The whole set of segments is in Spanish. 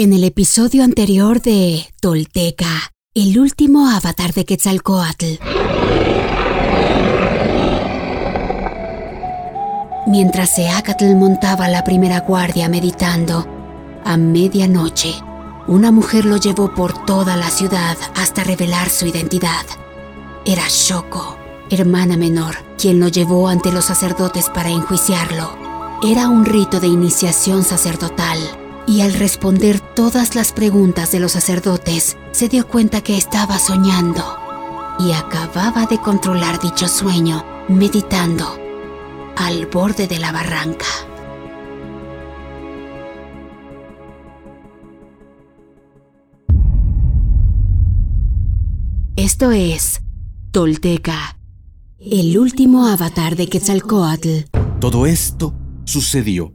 En el episodio anterior de Tolteca, el último avatar de Quetzalcoatl. Mientras Seacatl montaba la primera guardia meditando, a medianoche, una mujer lo llevó por toda la ciudad hasta revelar su identidad. Era Shoko, hermana menor, quien lo llevó ante los sacerdotes para enjuiciarlo. Era un rito de iniciación sacerdotal y al responder todas las preguntas de los sacerdotes, se dio cuenta que estaba soñando y acababa de controlar dicho sueño meditando al borde de la barranca. Esto es Tolteca, el último avatar de Quetzalcoatl. Todo esto sucedió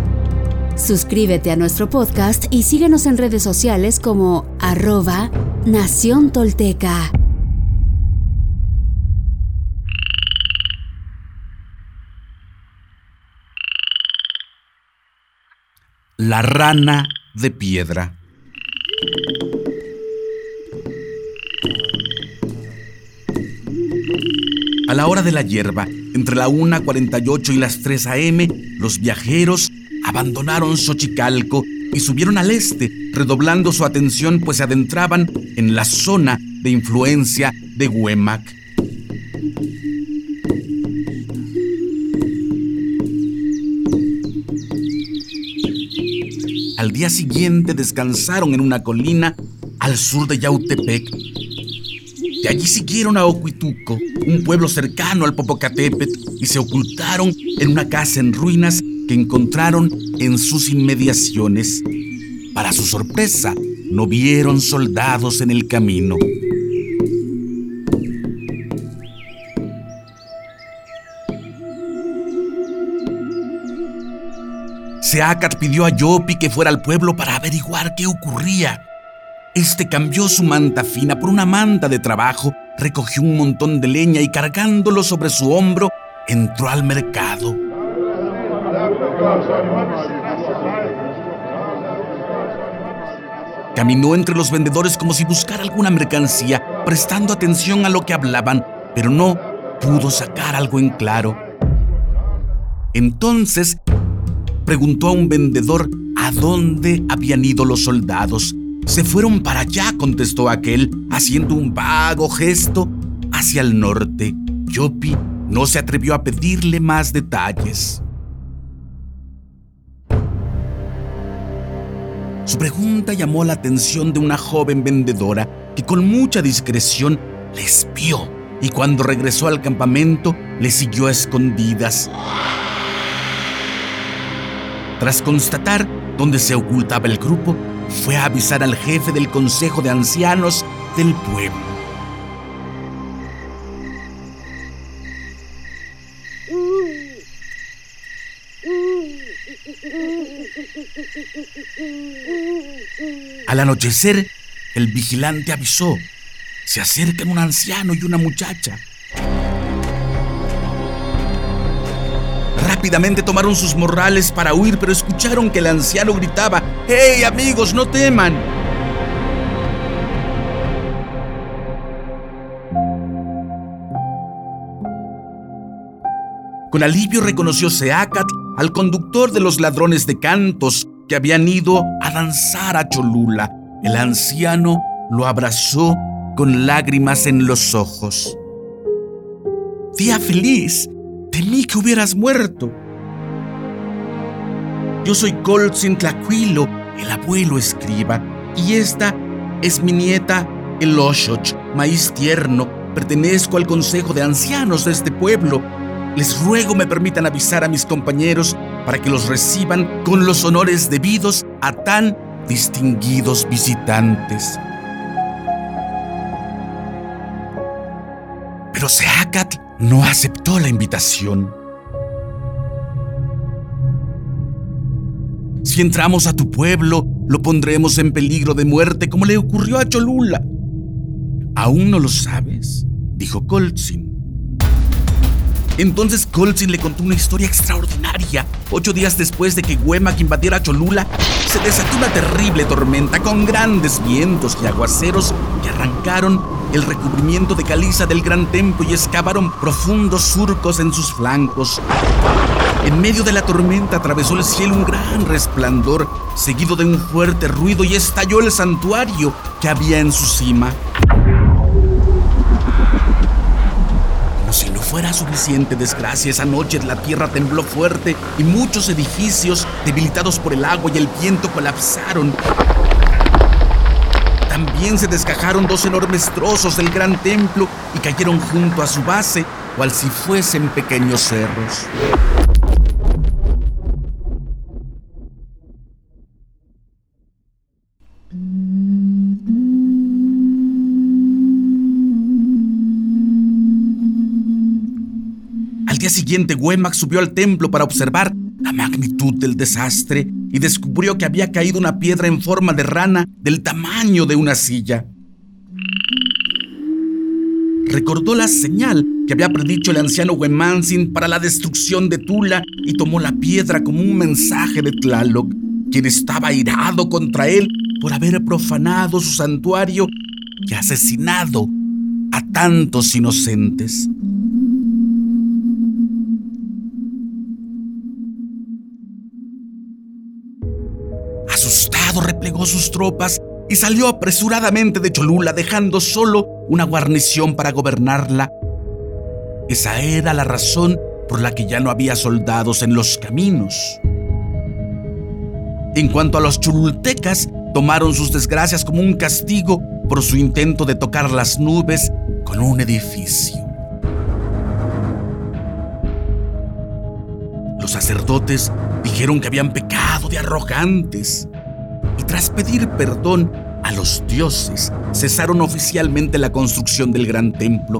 Suscríbete a nuestro podcast y síguenos en redes sociales como arroba Nación Tolteca. La rana de piedra. A la hora de la hierba, entre la 1.48 y las 3 a.m., los viajeros abandonaron Xochicalco y subieron al este, redoblando su atención pues se adentraban en la zona de influencia de Huemac. Al día siguiente descansaron en una colina al sur de Yautepec. De allí siguieron a Ocuituco, un pueblo cercano al Popocatépetl, y se ocultaron en una casa en ruinas que encontraron en sus inmediaciones. Para su sorpresa, no vieron soldados en el camino. Seacat pidió a Yopi que fuera al pueblo para averiguar qué ocurría. Este cambió su manta fina por una manta de trabajo, recogió un montón de leña y cargándolo sobre su hombro, entró al mercado. Caminó entre los vendedores como si buscara alguna mercancía, prestando atención a lo que hablaban, pero no pudo sacar algo en claro. Entonces preguntó a un vendedor a dónde habían ido los soldados. Se fueron para allá, contestó aquel, haciendo un vago gesto hacia el norte. Yopi no se atrevió a pedirle más detalles. Su pregunta llamó la atención de una joven vendedora que con mucha discreción le espió y cuando regresó al campamento le siguió a escondidas. Tras constatar dónde se ocultaba el grupo, fue a avisar al jefe del consejo de ancianos del pueblo. Al anochecer, el vigilante avisó. Se acercan un anciano y una muchacha. Rápidamente tomaron sus morrales para huir, pero escucharon que el anciano gritaba, ¡Hey amigos, no teman! Con alivio reconoció Seacatl al conductor de los ladrones de cantos que habían ido a danzar a Cholula. El anciano lo abrazó con lágrimas en los ojos. Día feliz, temí que hubieras muerto. Yo soy Coltzin Tlacuilo, el abuelo escriba, y esta es mi nieta Eloshoch, maíz tierno. Pertenezco al consejo de ancianos de este pueblo. Les ruego me permitan avisar a mis compañeros para que los reciban con los honores debidos a tan distinguidos visitantes. Pero Seacat no aceptó la invitación. Si entramos a tu pueblo, lo pondremos en peligro de muerte como le ocurrió a Cholula. ¿Aún no lo sabes? dijo Colzin. Entonces Colzin le contó una historia extraordinaria. Ocho días después de que Huemac invadiera Cholula, se desató una terrible tormenta con grandes vientos y aguaceros que arrancaron el recubrimiento de caliza del gran templo y excavaron profundos surcos en sus flancos. En medio de la tormenta atravesó el cielo un gran resplandor, seguido de un fuerte ruido y estalló el santuario que había en su cima. Como si no fuera suficiente desgracia, esa noche la tierra tembló fuerte y muchos edificios, debilitados por el agua y el viento, colapsaron. También se descajaron dos enormes trozos del gran templo y cayeron junto a su base, cual si fuesen pequeños cerros. Día siguiente, Wemak subió al templo para observar la magnitud del desastre y descubrió que había caído una piedra en forma de rana del tamaño de una silla. Recordó la señal que había predicho el anciano Wemansin para la destrucción de Tula y tomó la piedra como un mensaje de Tlaloc, quien estaba irado contra él por haber profanado su santuario y asesinado a tantos inocentes. Replegó sus tropas y salió apresuradamente de Cholula dejando solo una guarnición para gobernarla. Esa era la razón por la que ya no había soldados en los caminos. En cuanto a los chulultecas, tomaron sus desgracias como un castigo por su intento de tocar las nubes con un edificio. Los sacerdotes dijeron que habían pecado de arrogantes tras pedir perdón a los dioses, cesaron oficialmente la construcción del gran templo.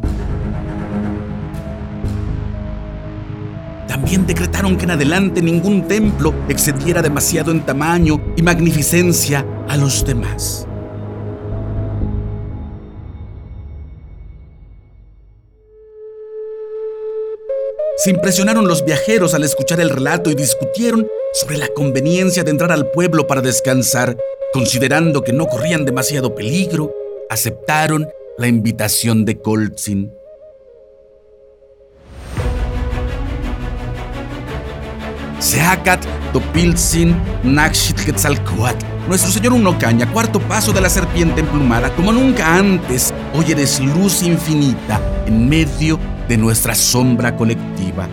También decretaron que en adelante ningún templo excediera demasiado en tamaño y magnificencia a los demás. Se impresionaron los viajeros al escuchar el relato y discutieron sobre la conveniencia de entrar al pueblo para descansar, considerando que no corrían demasiado peligro, aceptaron la invitación de Coltzin. Seacat, Topilzin, Nakshit Quetzalcoatl. Nuestro Señor Unocaña, cuarto paso de la serpiente emplumada, como nunca antes, hoy eres luz infinita en medio de nuestra sombra colectiva.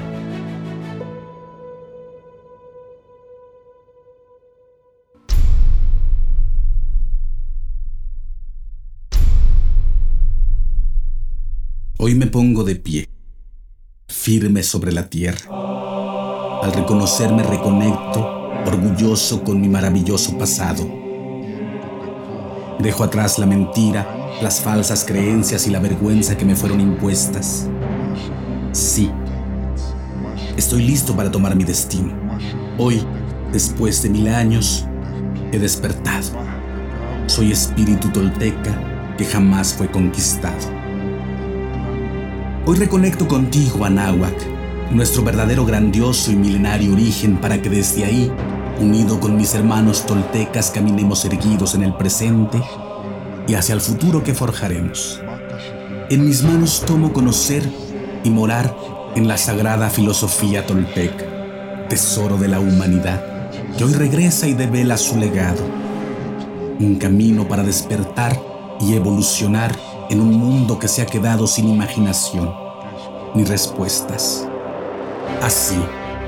Hoy me pongo de pie, firme sobre la tierra. Al reconocerme reconecto, orgulloso con mi maravilloso pasado. Dejo atrás la mentira, las falsas creencias y la vergüenza que me fueron impuestas. Sí, estoy listo para tomar mi destino. Hoy, después de mil años, he despertado. Soy espíritu tolteca que jamás fue conquistado. Hoy reconecto contigo, Anáhuac, nuestro verdadero grandioso y milenario origen para que desde ahí, unido con mis hermanos toltecas, caminemos erguidos en el presente y hacia el futuro que forjaremos. En mis manos tomo conocer y morar en la sagrada filosofía tolteca, tesoro de la humanidad, que hoy regresa y devela su legado. Un camino para despertar y evolucionar en un mundo que se ha quedado sin imaginación ni respuestas. Así,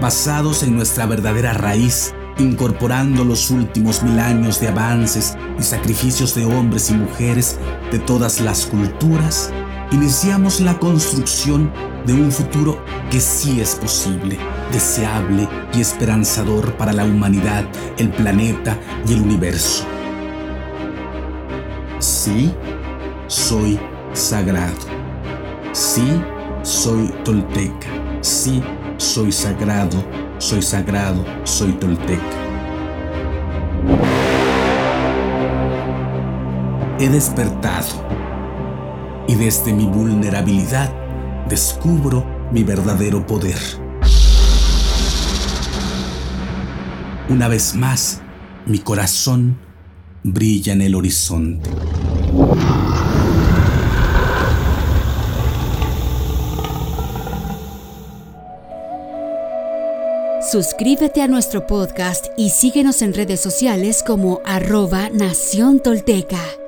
basados en nuestra verdadera raíz, incorporando los últimos mil años de avances y sacrificios de hombres y mujeres de todas las culturas, iniciamos la construcción de un futuro que sí es posible, deseable y esperanzador para la humanidad, el planeta y el universo. Sí, soy sagrado. Sí, soy tolteca. Sí, soy sagrado, soy sagrado, soy tolteca. He despertado y desde mi vulnerabilidad descubro mi verdadero poder. Una vez más, mi corazón brilla en el horizonte. Suscríbete a nuestro podcast y síguenos en redes sociales como arroba Nación Tolteca.